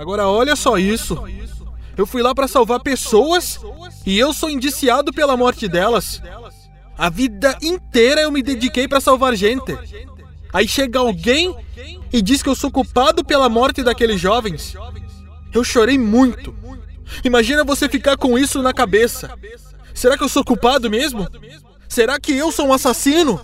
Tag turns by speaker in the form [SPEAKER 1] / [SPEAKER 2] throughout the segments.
[SPEAKER 1] Agora olha só isso. Eu fui lá para salvar pessoas e eu sou indiciado pela morte delas. A vida inteira eu me dediquei para salvar gente. Aí chega alguém e diz que eu sou culpado pela morte daqueles jovens. Eu chorei muito. Imagina você ficar com isso na cabeça. Será que eu sou culpado mesmo? Será que eu sou um assassino?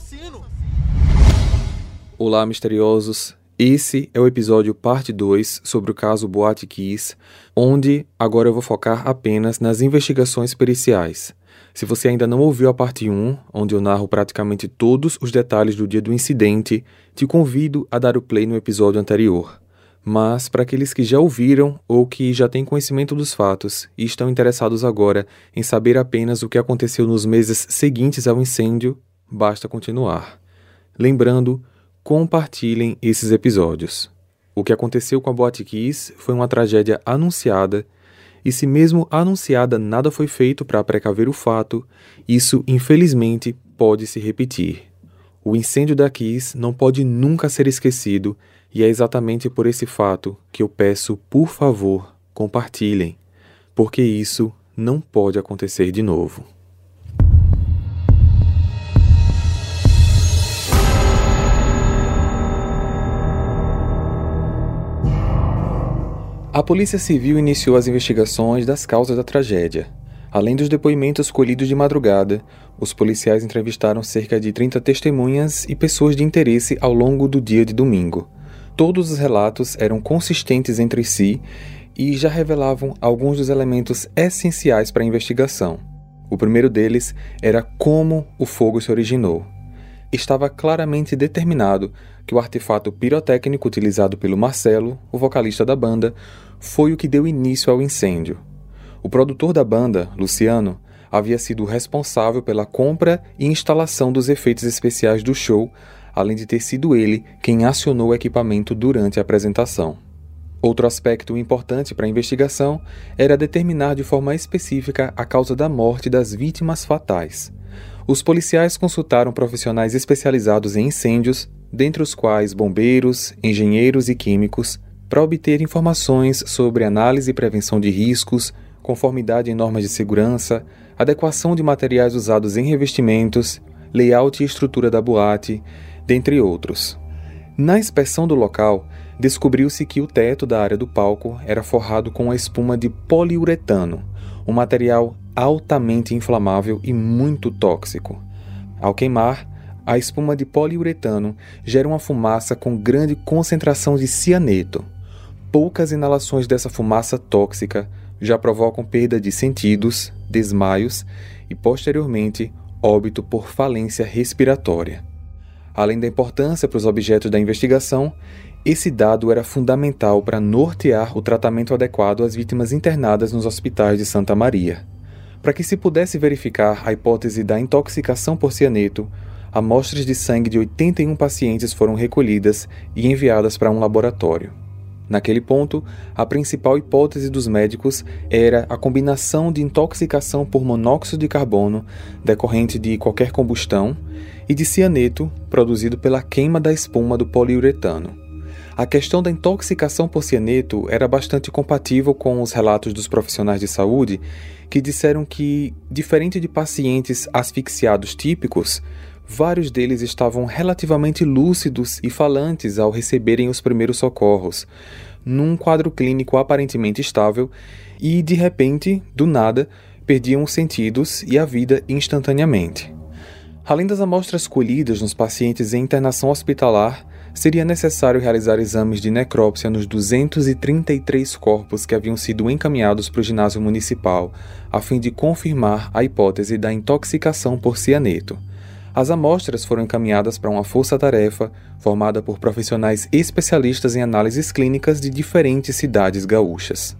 [SPEAKER 2] Olá, misteriosos. Esse é o episódio parte 2 sobre o caso Boate Kiss, onde agora eu vou focar apenas nas investigações periciais. Se você ainda não ouviu a parte 1, onde eu narro praticamente todos os detalhes do dia do incidente, te convido a dar o play no episódio anterior. Mas, para aqueles que já ouviram ou que já têm conhecimento dos fatos e estão interessados agora em saber apenas o que aconteceu nos meses seguintes ao incêndio, basta continuar. Lembrando, compartilhem esses episódios. O que aconteceu com a Boate Kiss foi uma tragédia anunciada e se mesmo anunciada nada foi feito para precaver o fato, isso infelizmente pode se repetir. O incêndio da Kiss não pode nunca ser esquecido e é exatamente por esse fato que eu peço, por favor, compartilhem, porque isso não pode acontecer de novo. A Polícia Civil iniciou as investigações das causas da tragédia. Além dos depoimentos colhidos de madrugada, os policiais entrevistaram cerca de 30 testemunhas e pessoas de interesse ao longo do dia de domingo. Todos os relatos eram consistentes entre si e já revelavam alguns dos elementos essenciais para a investigação. O primeiro deles era como o fogo se originou. Estava claramente determinado que o artefato pirotécnico utilizado pelo Marcelo, o vocalista da banda, foi o que deu início ao incêndio. O produtor da banda, Luciano, havia sido responsável pela compra e instalação dos efeitos especiais do show, além de ter sido ele quem acionou o equipamento durante a apresentação. Outro aspecto importante para a investigação era determinar de forma específica a causa da morte das vítimas fatais. Os policiais consultaram profissionais especializados em incêndios, dentre os quais bombeiros, engenheiros e químicos, para obter informações sobre análise e prevenção de riscos, conformidade em normas de segurança, adequação de materiais usados em revestimentos, layout e estrutura da boate, dentre outros. Na inspeção do local, descobriu-se que o teto da área do palco era forrado com a espuma de poliuretano, um material altamente inflamável e muito tóxico. Ao queimar, a espuma de poliuretano gera uma fumaça com grande concentração de cianeto, poucas inalações dessa fumaça tóxica já provocam perda de sentidos, desmaios e, posteriormente, óbito por falência respiratória. Além da importância para os objetos da investigação, esse dado era fundamental para nortear o tratamento adequado às vítimas internadas nos hospitais de Santa Maria. Para que se pudesse verificar a hipótese da intoxicação por cianeto, amostras de sangue de 81 pacientes foram recolhidas e enviadas para um laboratório. Naquele ponto, a principal hipótese dos médicos era a combinação de intoxicação por monóxido de carbono decorrente de qualquer combustão e de cianeto produzido pela queima da espuma do poliuretano. A questão da intoxicação por cianeto era bastante compatível com os relatos dos profissionais de saúde que disseram que, diferente de pacientes asfixiados típicos, Vários deles estavam relativamente lúcidos e falantes ao receberem os primeiros socorros, num quadro clínico aparentemente estável, e de repente, do nada, perdiam os sentidos e a vida instantaneamente. Além das amostras colhidas nos pacientes em internação hospitalar, seria necessário realizar exames de necrópsia nos 233 corpos que haviam sido encaminhados para o ginásio municipal, a fim de confirmar a hipótese da intoxicação por cianeto. As amostras foram encaminhadas para uma força-tarefa formada por profissionais especialistas em análises clínicas de diferentes cidades gaúchas.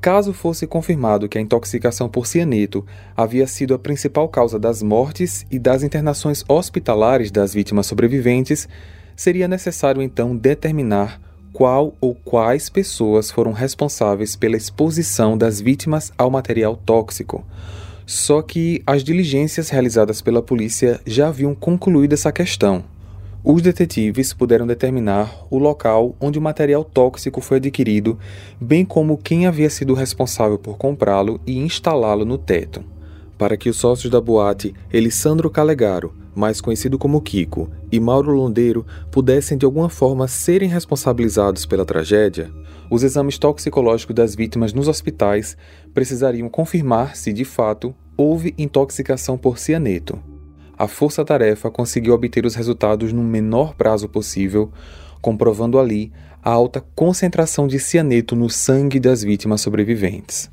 [SPEAKER 2] Caso fosse confirmado que a intoxicação por cianeto havia sido a principal causa das mortes e das internações hospitalares das vítimas sobreviventes, seria necessário então determinar qual ou quais pessoas foram responsáveis pela exposição das vítimas ao material tóxico só que as diligências realizadas pela polícia já haviam concluído essa questão. Os detetives puderam determinar o local onde o material tóxico foi adquirido, bem como quem havia sido responsável por comprá-lo e instalá-lo no teto. Para que os sócios da boate, Elisandro Calegaro, mais conhecido como Kiko, e Mauro Londeiro pudessem de alguma forma serem responsabilizados pela tragédia, os exames toxicológicos das vítimas nos hospitais precisariam confirmar se, de fato, houve intoxicação por cianeto a força-tarefa conseguiu obter os resultados no menor prazo possível, comprovando ali a alta concentração de cianeto no sangue das vítimas sobreviventes.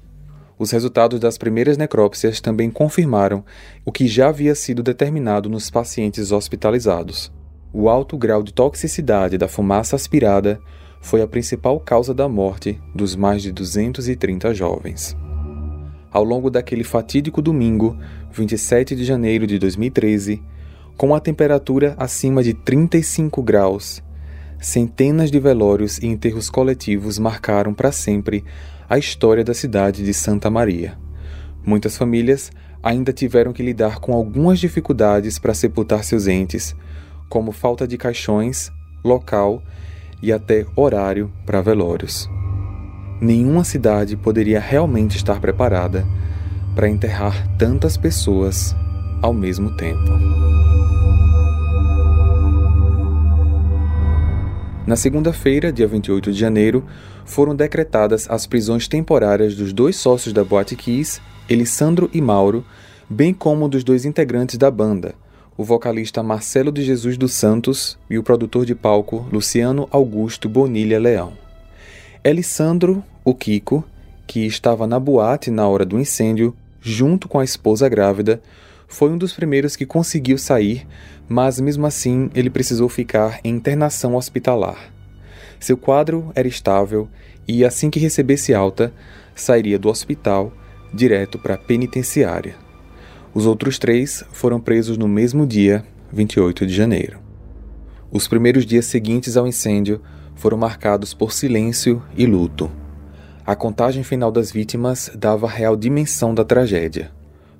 [SPEAKER 2] Os resultados das primeiras necrópsias também confirmaram o que já havia sido determinado nos pacientes hospitalizados. O alto grau de toxicidade da fumaça aspirada foi a principal causa da morte dos mais de 230 jovens. Ao longo daquele fatídico domingo, 27 de janeiro de 2013, com a temperatura acima de 35 graus, centenas de velórios e enterros coletivos marcaram para sempre a história da cidade de Santa Maria. Muitas famílias ainda tiveram que lidar com algumas dificuldades para sepultar seus entes, como falta de caixões, local e até horário para velórios. Nenhuma cidade poderia realmente estar preparada para enterrar tantas pessoas ao mesmo tempo. Na segunda-feira, dia 28 de janeiro, foram decretadas as prisões temporárias dos dois sócios da Boate Kiss, Elisandro e Mauro, bem como dos dois integrantes da banda, o vocalista Marcelo de Jesus dos Santos e o produtor de palco Luciano Augusto Bonilha Leão. Elisandro, o Kiko, que estava na boate na hora do incêndio, junto com a esposa grávida, foi um dos primeiros que conseguiu sair, mas mesmo assim ele precisou ficar em internação hospitalar. Seu quadro era estável e, assim que recebesse alta, sairia do hospital direto para a penitenciária. Os outros três foram presos no mesmo dia, 28 de janeiro. Os primeiros dias seguintes ao incêndio foram marcados por silêncio e luto. A contagem final das vítimas dava a real dimensão da tragédia.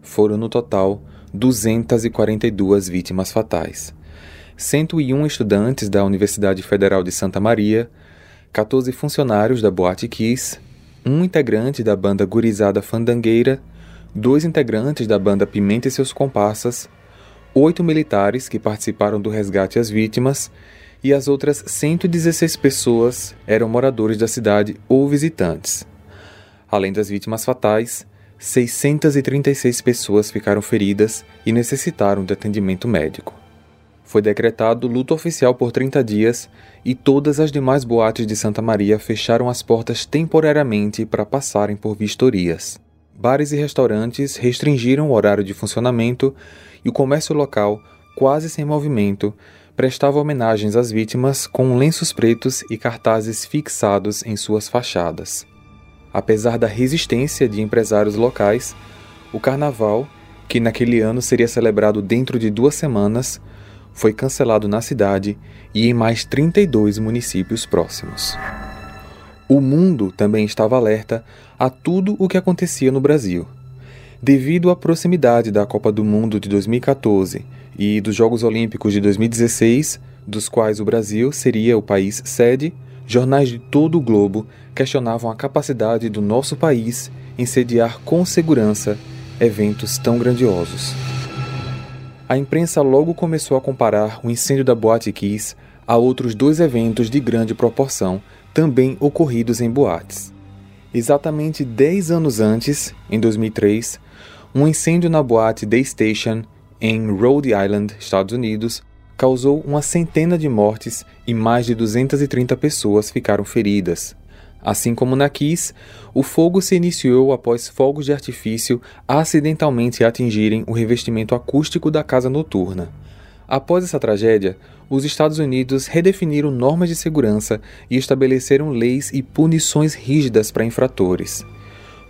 [SPEAKER 2] Foram, no total, 242 vítimas fatais. 101 estudantes da Universidade Federal de Santa Maria, 14 funcionários da Boate Kiss, um integrante da banda Gurizada Fandangueira, dois integrantes da banda Pimenta e seus comparsas, oito militares que participaram do resgate às vítimas e as outras 116 pessoas eram moradores da cidade ou visitantes. Além das vítimas fatais, 636 pessoas ficaram feridas e necessitaram de atendimento médico. Foi decretado luto oficial por 30 dias e todas as demais boates de Santa Maria fecharam as portas temporariamente para passarem por vistorias. Bares e restaurantes restringiram o horário de funcionamento e o comércio local, quase sem movimento, prestava homenagens às vítimas com lenços pretos e cartazes fixados em suas fachadas. Apesar da resistência de empresários locais, o carnaval, que naquele ano seria celebrado dentro de duas semanas, foi cancelado na cidade e em mais 32 municípios próximos. O mundo também estava alerta a tudo o que acontecia no Brasil. Devido à proximidade da Copa do Mundo de 2014 e dos Jogos Olímpicos de 2016, dos quais o Brasil seria o país sede, jornais de todo o globo questionavam a capacidade do nosso país em sediar com segurança eventos tão grandiosos. A imprensa logo começou a comparar o incêndio da Boate Kiss a outros dois eventos de grande proporção também ocorridos em boates. Exatamente 10 anos antes, em 2003, um incêndio na boate Day Station em Rhode Island, Estados Unidos, causou uma centena de mortes e mais de 230 pessoas ficaram feridas. Assim como na Kiss, o fogo se iniciou após fogos de artifício acidentalmente atingirem o revestimento acústico da casa noturna. Após essa tragédia, os Estados Unidos redefiniram normas de segurança e estabeleceram leis e punições rígidas para infratores.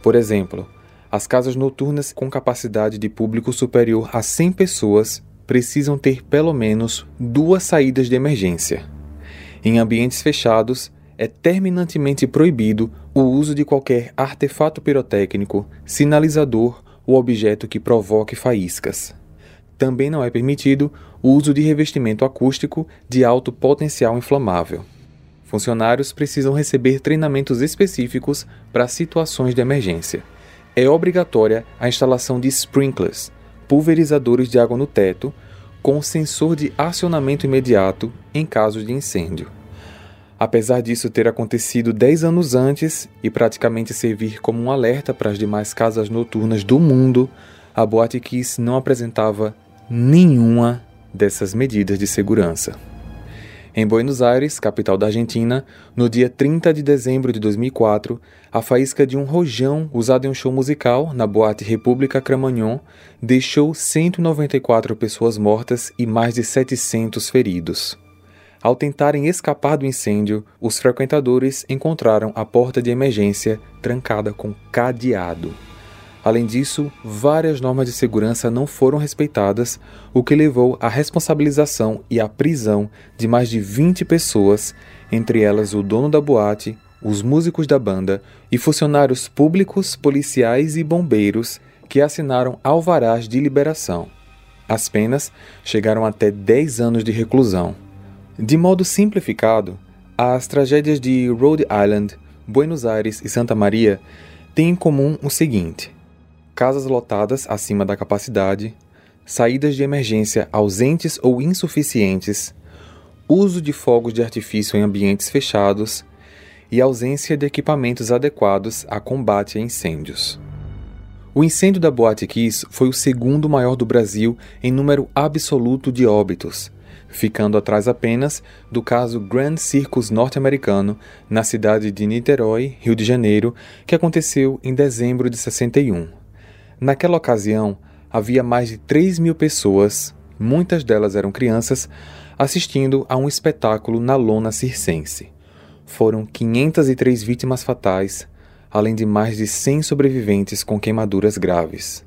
[SPEAKER 2] Por exemplo, as casas noturnas com capacidade de público superior a 100 pessoas precisam ter pelo menos duas saídas de emergência. Em ambientes fechados, é terminantemente proibido o uso de qualquer artefato pirotécnico, sinalizador ou objeto que provoque faíscas. também não é permitido o uso de revestimento acústico de alto potencial inflamável. Funcionários precisam receber treinamentos específicos para situações de emergência. É obrigatória a instalação de sprinklers, pulverizadores de água no teto, com sensor de acionamento imediato em caso de incêndio. Apesar disso ter acontecido 10 anos antes e praticamente servir como um alerta para as demais casas noturnas do mundo, a Boate Kiss não apresentava nenhuma dessas medidas de segurança. Em Buenos Aires, capital da Argentina, no dia 30 de dezembro de 2004, a faísca de um rojão usado em um show musical na boate República Cramagnon deixou 194 pessoas mortas e mais de 700 feridos. Ao tentarem escapar do incêndio, os frequentadores encontraram a porta de emergência trancada com cadeado. Além disso, várias normas de segurança não foram respeitadas, o que levou à responsabilização e à prisão de mais de 20 pessoas, entre elas o dono da boate, os músicos da banda e funcionários públicos, policiais e bombeiros que assinaram alvarás de liberação. As penas chegaram até 10 anos de reclusão. De modo simplificado, as tragédias de Rhode Island, Buenos Aires e Santa Maria têm em comum o seguinte: casas lotadas acima da capacidade, saídas de emergência ausentes ou insuficientes, uso de fogos de artifício em ambientes fechados e ausência de equipamentos adequados a combate a incêndios. O incêndio da Boate Kiss foi o segundo maior do Brasil em número absoluto de óbitos, ficando atrás apenas do caso Grand Circus norte-americano na cidade de Niterói, Rio de Janeiro, que aconteceu em dezembro de 61. Naquela ocasião, havia mais de 3 mil pessoas, muitas delas eram crianças, assistindo a um espetáculo na lona circense. Foram 503 vítimas fatais, além de mais de 100 sobreviventes com queimaduras graves.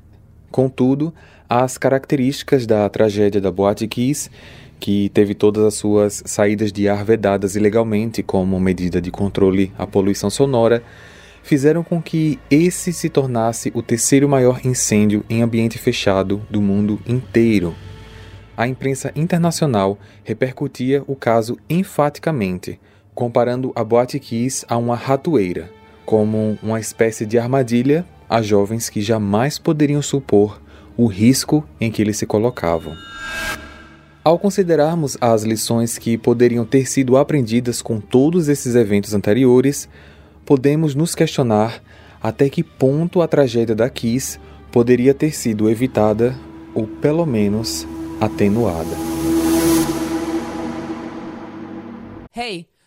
[SPEAKER 2] Contudo, as características da tragédia da Boate Kiss, que teve todas as suas saídas de ar vedadas ilegalmente como medida de controle à poluição sonora, fizeram com que esse se tornasse o terceiro maior incêndio em ambiente fechado do mundo inteiro. A imprensa internacional repercutia o caso enfaticamente, comparando a Boate Kiss a uma ratoeira, como uma espécie de armadilha a jovens que jamais poderiam supor o risco em que eles se colocavam. Ao considerarmos as lições que poderiam ter sido aprendidas com todos esses eventos anteriores, podemos nos questionar até que ponto a tragédia da Kiss poderia ter sido evitada ou pelo menos atenuada.
[SPEAKER 3] Hey,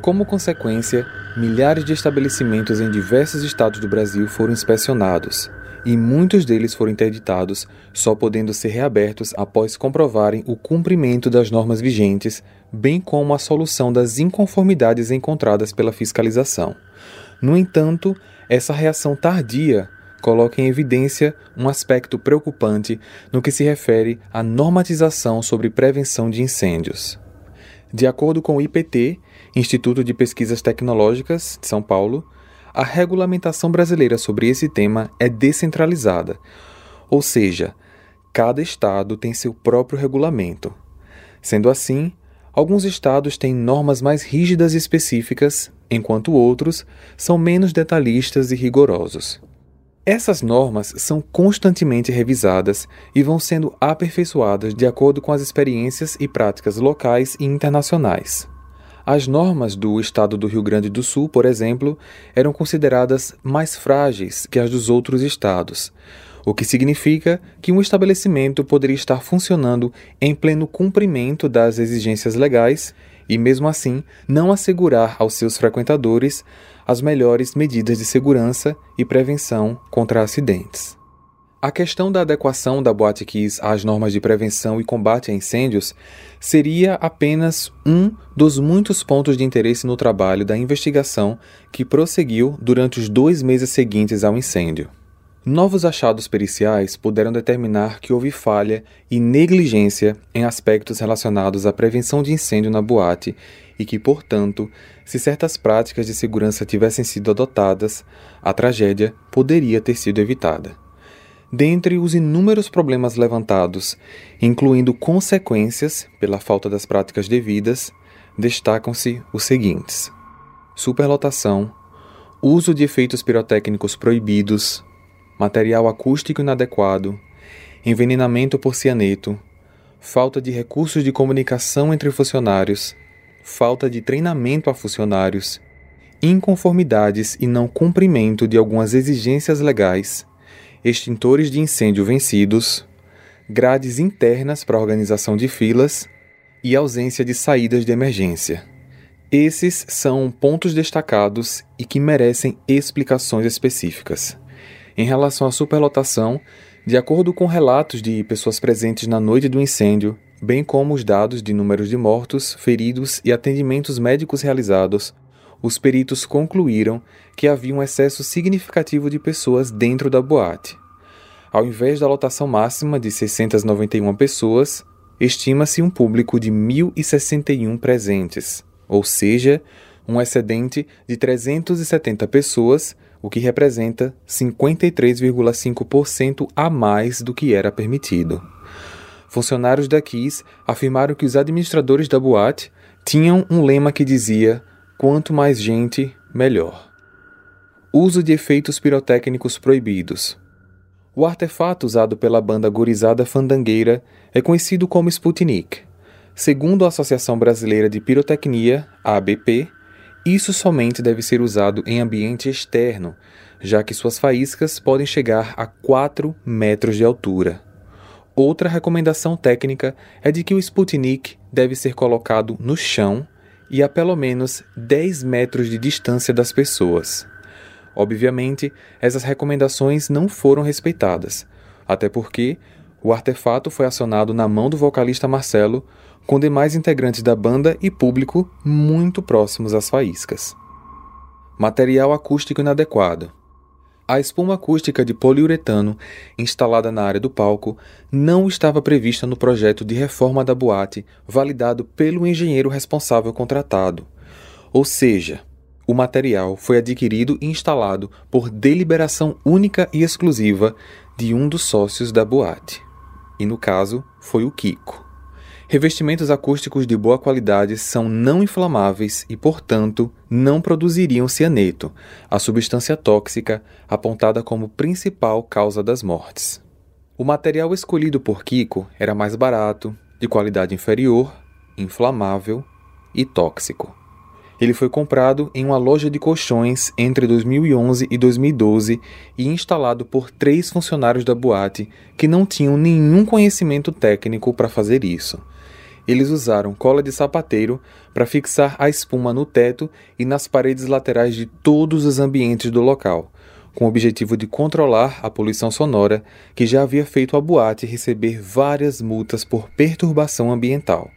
[SPEAKER 2] Como consequência, milhares de estabelecimentos em diversos estados do Brasil foram inspecionados e muitos deles foram interditados, só podendo ser reabertos após comprovarem o cumprimento das normas vigentes, bem como a solução das inconformidades encontradas pela fiscalização. No entanto, essa reação tardia coloca em evidência um aspecto preocupante no que se refere à normatização sobre prevenção de incêndios. De acordo com o IPT, Instituto de Pesquisas Tecnológicas de São Paulo, a regulamentação brasileira sobre esse tema é descentralizada, ou seja, cada estado tem seu próprio regulamento. Sendo assim, alguns estados têm normas mais rígidas e específicas, enquanto outros são menos detalhistas e rigorosos. Essas normas são constantemente revisadas e vão sendo aperfeiçoadas de acordo com as experiências e práticas locais e internacionais. As normas do estado do Rio Grande do Sul, por exemplo, eram consideradas mais frágeis que as dos outros estados, o que significa que um estabelecimento poderia estar funcionando em pleno cumprimento das exigências legais e, mesmo assim, não assegurar aos seus frequentadores as melhores medidas de segurança e prevenção contra acidentes. A questão da adequação da Boate Kiss às normas de prevenção e combate a incêndios seria apenas um dos muitos pontos de interesse no trabalho da investigação que prosseguiu durante os dois meses seguintes ao incêndio. Novos achados periciais puderam determinar que houve falha e negligência em aspectos relacionados à prevenção de incêndio na boate e que, portanto, se certas práticas de segurança tivessem sido adotadas, a tragédia poderia ter sido evitada. Dentre os inúmeros problemas levantados, incluindo consequências pela falta das práticas devidas, destacam-se os seguintes: superlotação, uso de efeitos pirotécnicos proibidos, material acústico inadequado, envenenamento por cianeto, falta de recursos de comunicação entre funcionários, falta de treinamento a funcionários, inconformidades e não cumprimento de algumas exigências legais extintores de incêndio vencidos, grades internas para organização de filas e ausência de saídas de emergência. Esses são pontos destacados e que merecem explicações específicas. Em relação à superlotação, de acordo com relatos de pessoas presentes na noite do incêndio, bem como os dados de números de mortos, feridos e atendimentos médicos realizados, os peritos concluíram que havia um excesso significativo de pessoas dentro da boate. Ao invés da lotação máxima de 691 pessoas, estima-se um público de 1.061 presentes, ou seja, um excedente de 370 pessoas, o que representa 53,5% a mais do que era permitido. Funcionários da Kiss afirmaram que os administradores da boate tinham um lema que dizia Quanto mais gente, melhor. Uso de efeitos pirotécnicos proibidos. O artefato usado pela banda gorizada fandangueira é conhecido como Sputnik. Segundo a Associação Brasileira de Pirotecnia, ABP, isso somente deve ser usado em ambiente externo, já que suas faíscas podem chegar a 4 metros de altura. Outra recomendação técnica é de que o Sputnik deve ser colocado no chão e a pelo menos 10 metros de distância das pessoas. Obviamente, essas recomendações não foram respeitadas, até porque o artefato foi acionado na mão do vocalista Marcelo, com demais integrantes da banda e público muito próximos às faíscas. Material acústico inadequado. A espuma acústica de poliuretano instalada na área do palco não estava prevista no projeto de reforma da boate validado pelo engenheiro responsável contratado. Ou seja, o material foi adquirido e instalado por deliberação única e exclusiva de um dos sócios da boate. E no caso, foi o Kiko. Revestimentos acústicos de boa qualidade são não inflamáveis e, portanto, não produziriam cianeto, a substância tóxica apontada como principal causa das mortes. O material escolhido por Kiko era mais barato, de qualidade inferior, inflamável e tóxico. Ele foi comprado em uma loja de colchões entre 2011 e 2012 e instalado por três funcionários da boate que não tinham nenhum conhecimento técnico para fazer isso eles usaram cola de sapateiro para fixar a espuma no teto e nas paredes laterais de todos os ambientes do local, com o objetivo de controlar a poluição sonora que já havia feito a boate receber várias multas por perturbação ambiental.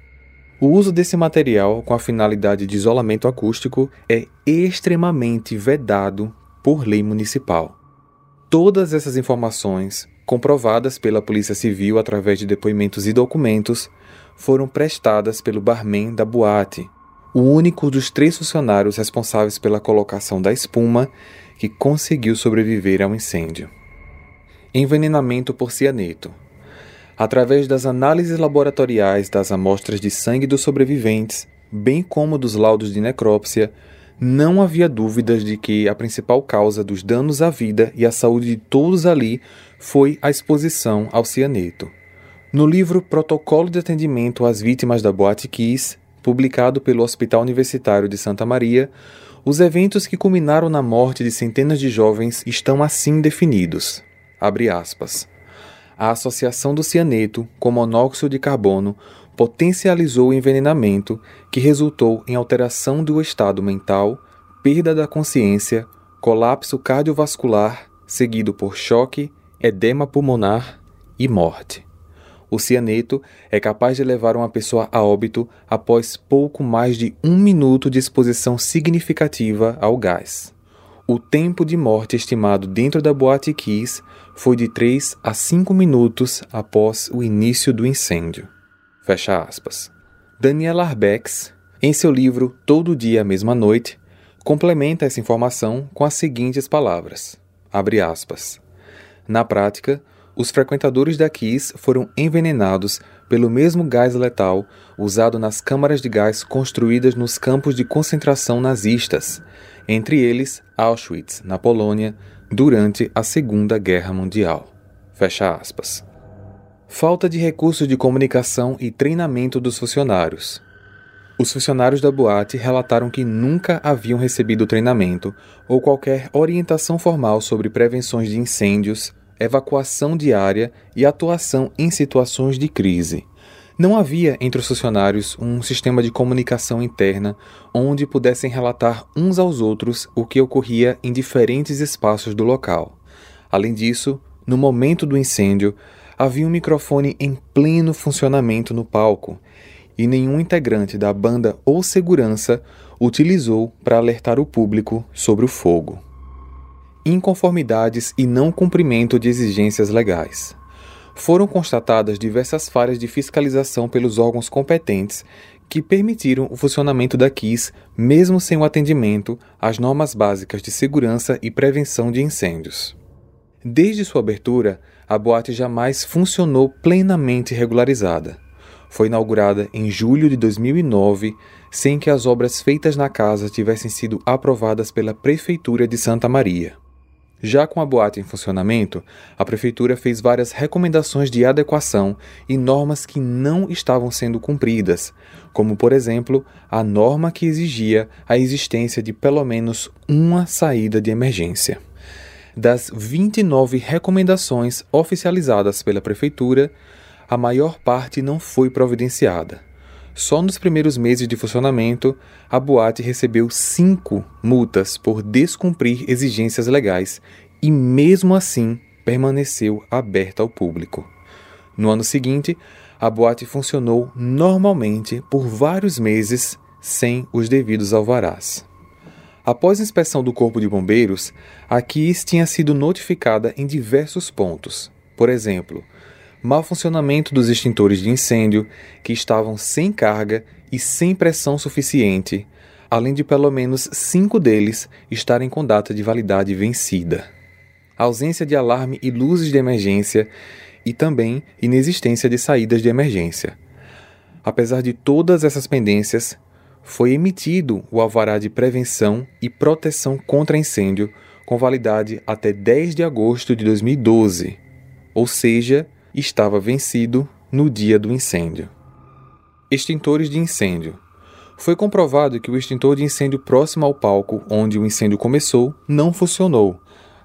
[SPEAKER 2] O uso desse material com a finalidade de isolamento acústico é extremamente vedado por lei municipal. Todas essas informações, comprovadas pela Polícia Civil através de depoimentos e documentos, foram prestadas pelo barman da boate, o único dos três funcionários responsáveis pela colocação da espuma que conseguiu sobreviver ao incêndio. Envenenamento por cianeto. Através das análises laboratoriais das amostras de sangue dos sobreviventes, bem como dos laudos de necrópsia, não havia dúvidas de que a principal causa dos danos à vida e à saúde de todos ali foi a exposição ao cianeto. No livro Protocolo de Atendimento às Vítimas da Boate Kiss, publicado pelo Hospital Universitário de Santa Maria, os eventos que culminaram na morte de centenas de jovens estão assim definidos. Aspas, a associação do cianeto com monóxido de carbono potencializou o envenenamento, que resultou em alteração do estado mental, perda da consciência, colapso cardiovascular, seguido por choque, edema pulmonar e morte. O cianeto é capaz de levar uma pessoa a óbito após pouco mais de um minuto de exposição significativa ao gás. O tempo de morte estimado dentro da boate Kiss foi de 3 a 5 minutos após o início do incêndio. Fecha aspas. Daniela Arbex, em seu livro Todo Dia, Mesma Noite, complementa essa informação com as seguintes palavras. Abre aspas. Na prática, os frequentadores da Kiss foram envenenados pelo mesmo gás letal usado nas câmaras de gás construídas nos campos de concentração nazistas, entre eles Auschwitz, na Polônia, durante a Segunda Guerra Mundial. Fecha aspas. Falta de recursos de comunicação e treinamento dos funcionários. Os funcionários da boate relataram que nunca haviam recebido treinamento ou qualquer orientação formal sobre prevenções de incêndios, evacuação diária e atuação em situações de crise. Não havia entre os funcionários um sistema de comunicação interna onde pudessem relatar uns aos outros o que ocorria em diferentes espaços do local. Além disso, no momento do incêndio, havia um microfone em pleno funcionamento no palco e nenhum integrante da banda ou segurança utilizou para alertar o público sobre o fogo. Inconformidades e não cumprimento de exigências legais foram constatadas diversas falhas de fiscalização pelos órgãos competentes que permitiram o funcionamento da KISS, mesmo sem o atendimento às normas básicas de segurança e prevenção de incêndios. Desde sua abertura, a boate jamais funcionou plenamente regularizada. Foi inaugurada em julho de 2009, sem que as obras feitas na casa tivessem sido aprovadas pela Prefeitura de Santa Maria. Já com a boate em funcionamento, a prefeitura fez várias recomendações de adequação e normas que não estavam sendo cumpridas, como, por exemplo, a norma que exigia a existência de pelo menos uma saída de emergência. Das 29 recomendações oficializadas pela prefeitura, a maior parte não foi providenciada. Só nos primeiros meses de funcionamento, a boate recebeu cinco multas por descumprir exigências legais e, mesmo assim, permaneceu aberta ao público. No ano seguinte, a boate funcionou normalmente por vários meses sem os devidos alvarás. Após a inspeção do Corpo de Bombeiros, a Kiss tinha sido notificada em diversos pontos. Por exemplo, mau funcionamento dos extintores de incêndio, que estavam sem carga e sem pressão suficiente, além de pelo menos cinco deles estarem com data de validade vencida. Ausência de alarme e luzes de emergência e também inexistência de saídas de emergência. Apesar de todas essas pendências, foi emitido o alvará de prevenção e proteção contra incêndio com validade até 10 de agosto de 2012, ou seja, estava vencido no dia do incêndio. Extintores de incêndio. Foi comprovado que o extintor de incêndio próximo ao palco onde o incêndio começou não funcionou.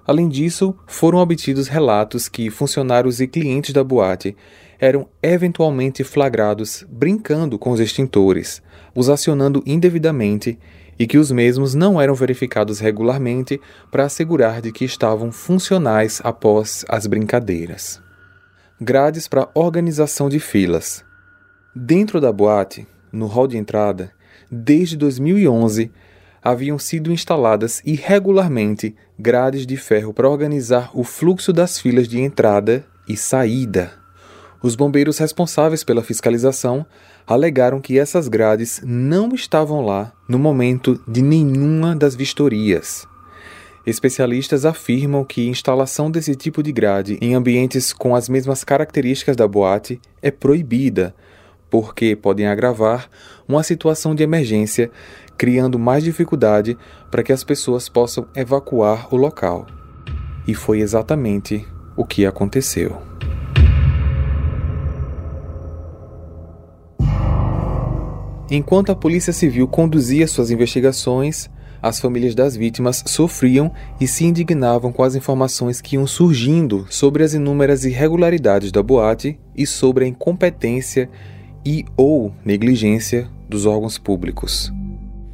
[SPEAKER 2] Além disso, foram obtidos relatos que funcionários e clientes da boate eram eventualmente flagrados brincando com os extintores, os acionando indevidamente e que os mesmos não eram verificados regularmente para assegurar de que estavam funcionais após as brincadeiras grades para organização de filas. Dentro da boate, no hall de entrada, desde 2011, haviam sido instaladas irregularmente grades de ferro para organizar o fluxo das filas de entrada e saída. Os bombeiros responsáveis pela fiscalização alegaram que essas grades não estavam lá no momento de nenhuma das vistorias. Especialistas afirmam que instalação desse tipo de grade em ambientes com as mesmas características da boate é proibida, porque podem agravar uma situação de emergência, criando mais dificuldade para que as pessoas possam evacuar o local. E foi exatamente o que aconteceu. Enquanto a Polícia Civil conduzia suas investigações, as famílias das vítimas sofriam e se indignavam com as informações que iam surgindo sobre as inúmeras irregularidades da boate e sobre a incompetência e ou negligência dos órgãos públicos.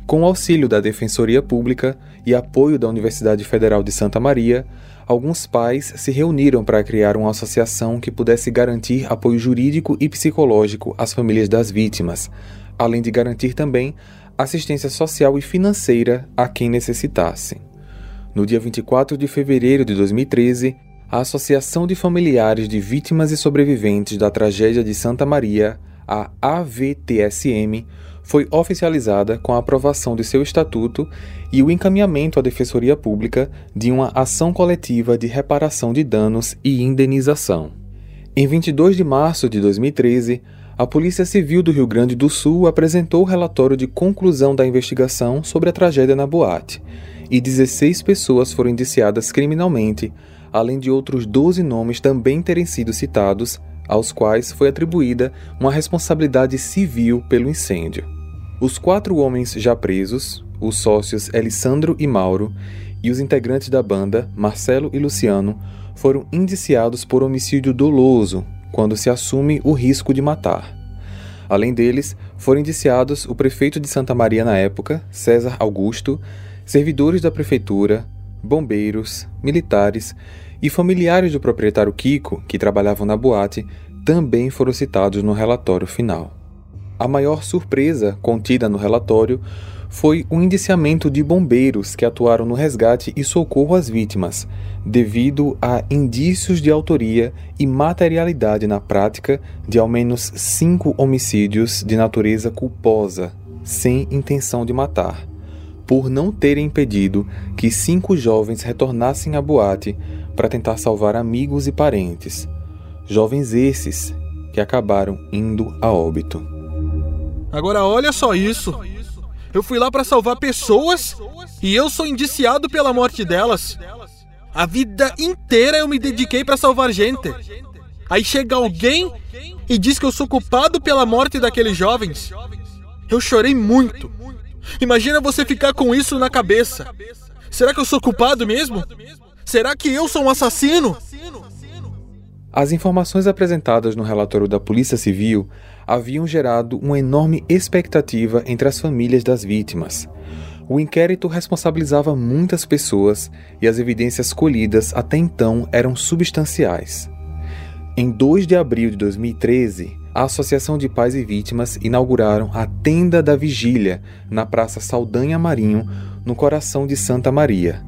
[SPEAKER 2] Com o auxílio da Defensoria Pública e apoio da Universidade Federal de Santa Maria, alguns pais se reuniram para criar uma associação que pudesse garantir apoio jurídico e psicológico às famílias das vítimas, além de garantir também assistência social e financeira a quem necessitasse. No dia 24 de fevereiro de 2013, a Associação de Familiares de Vítimas e Sobreviventes da Tragédia de Santa Maria, a AVTSM, foi oficializada com a aprovação de seu estatuto e o encaminhamento à Defensoria Pública de uma ação coletiva de reparação de danos e indenização. Em 22 de março de 2013, a Polícia Civil do Rio Grande do Sul apresentou o relatório de conclusão da investigação sobre a tragédia na boate, e 16 pessoas foram indiciadas criminalmente, além de outros 12 nomes também terem sido citados, aos quais foi atribuída uma responsabilidade civil pelo incêndio. Os quatro homens já presos, os sócios Elisandro e Mauro, e os integrantes da banda, Marcelo e Luciano, foram indiciados por homicídio doloso, quando se assume o risco de matar. Além deles, foram indiciados o prefeito de Santa Maria na época, César Augusto, servidores da prefeitura, bombeiros, militares e familiares do proprietário Kiko, que trabalhavam na boate, também foram citados no relatório final. A maior surpresa contida no relatório foi o indiciamento de bombeiros que atuaram no resgate e socorro às vítimas, devido a indícios de autoria e materialidade na prática de ao menos cinco homicídios de natureza culposa, sem intenção de matar, por não terem impedido que cinco jovens retornassem à boate para tentar salvar amigos e parentes. Jovens esses que acabaram indo a óbito.
[SPEAKER 1] Agora olha só isso. Eu fui lá para salvar pessoas e eu sou indiciado pela morte delas. A vida inteira eu me dediquei para salvar gente. Aí chega alguém e diz que eu sou culpado pela morte daqueles jovens. Eu chorei muito. Imagina você ficar com isso na cabeça. Será que eu sou culpado mesmo? Será que eu sou um assassino?
[SPEAKER 2] As informações apresentadas no relatório da Polícia Civil haviam gerado uma enorme expectativa entre as famílias das vítimas. O inquérito responsabilizava muitas pessoas e as evidências colhidas até então eram substanciais. Em 2 de abril de 2013, a Associação de Pais e Vítimas inauguraram a Tenda da Vigília na Praça Saldanha Marinho, no coração de Santa Maria.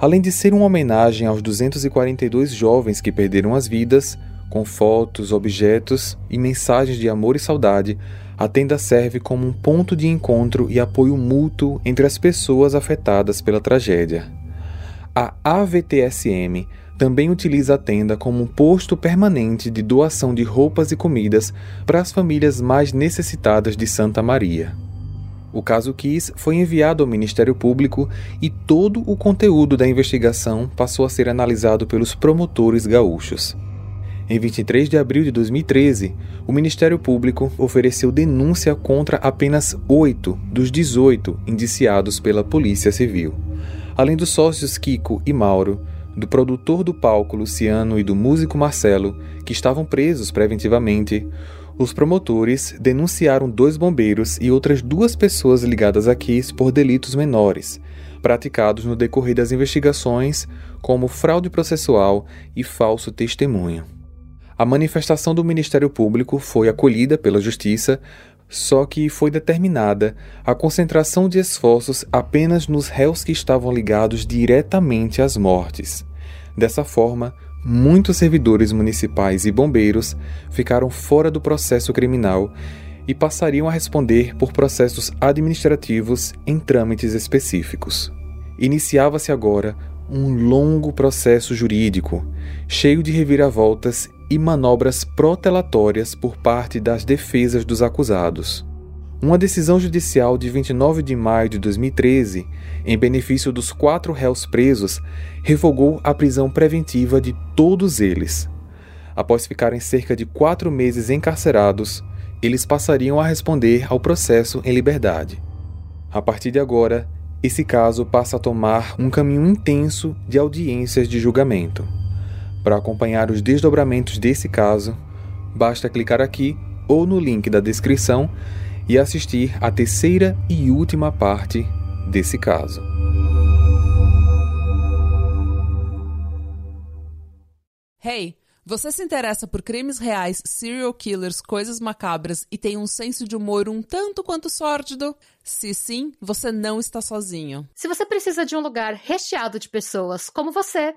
[SPEAKER 2] Além de ser uma homenagem aos 242 jovens que perderam as vidas, com fotos, objetos e mensagens de amor e saudade, a tenda serve como um ponto de encontro e apoio mútuo entre as pessoas afetadas pela tragédia. A AVTSM também utiliza a tenda como um posto permanente de doação de roupas e comidas para as famílias mais necessitadas de Santa Maria. O caso Kiss foi enviado ao Ministério Público e todo o conteúdo da investigação passou a ser analisado pelos promotores gaúchos. Em 23 de abril de 2013, o Ministério Público ofereceu denúncia contra apenas oito dos 18 indiciados pela Polícia Civil. Além dos sócios Kiko e Mauro, do produtor do palco Luciano e do músico Marcelo, que estavam presos preventivamente, os promotores denunciaram dois bombeiros e outras duas pessoas ligadas a Kiss por delitos menores, praticados no decorrer das investigações, como fraude processual e falso testemunho. A manifestação do Ministério Público foi acolhida pela Justiça, só que foi determinada a concentração de esforços apenas nos réus que estavam ligados diretamente às mortes. Dessa forma, muitos servidores municipais e bombeiros ficaram fora do processo criminal e passariam a responder por processos administrativos em trâmites específicos. Iniciava-se agora um longo processo jurídico, cheio de reviravoltas e manobras protelatórias por parte das defesas dos acusados. Uma decisão judicial de 29 de maio de 2013, em benefício dos quatro réus presos, revogou a prisão preventiva de todos eles. Após ficarem cerca de quatro meses encarcerados, eles passariam a responder ao processo em liberdade. A partir de agora, esse caso passa a tomar um caminho intenso de audiências de julgamento. Para acompanhar os desdobramentos desse caso, basta clicar aqui ou no link da descrição e assistir à terceira e última parte desse caso.
[SPEAKER 3] Hey, você se interessa por crimes reais, serial killers, coisas macabras e tem um senso de humor um tanto quanto sórdido? Se sim, você não está sozinho.
[SPEAKER 4] Se você precisa de um lugar recheado de pessoas como você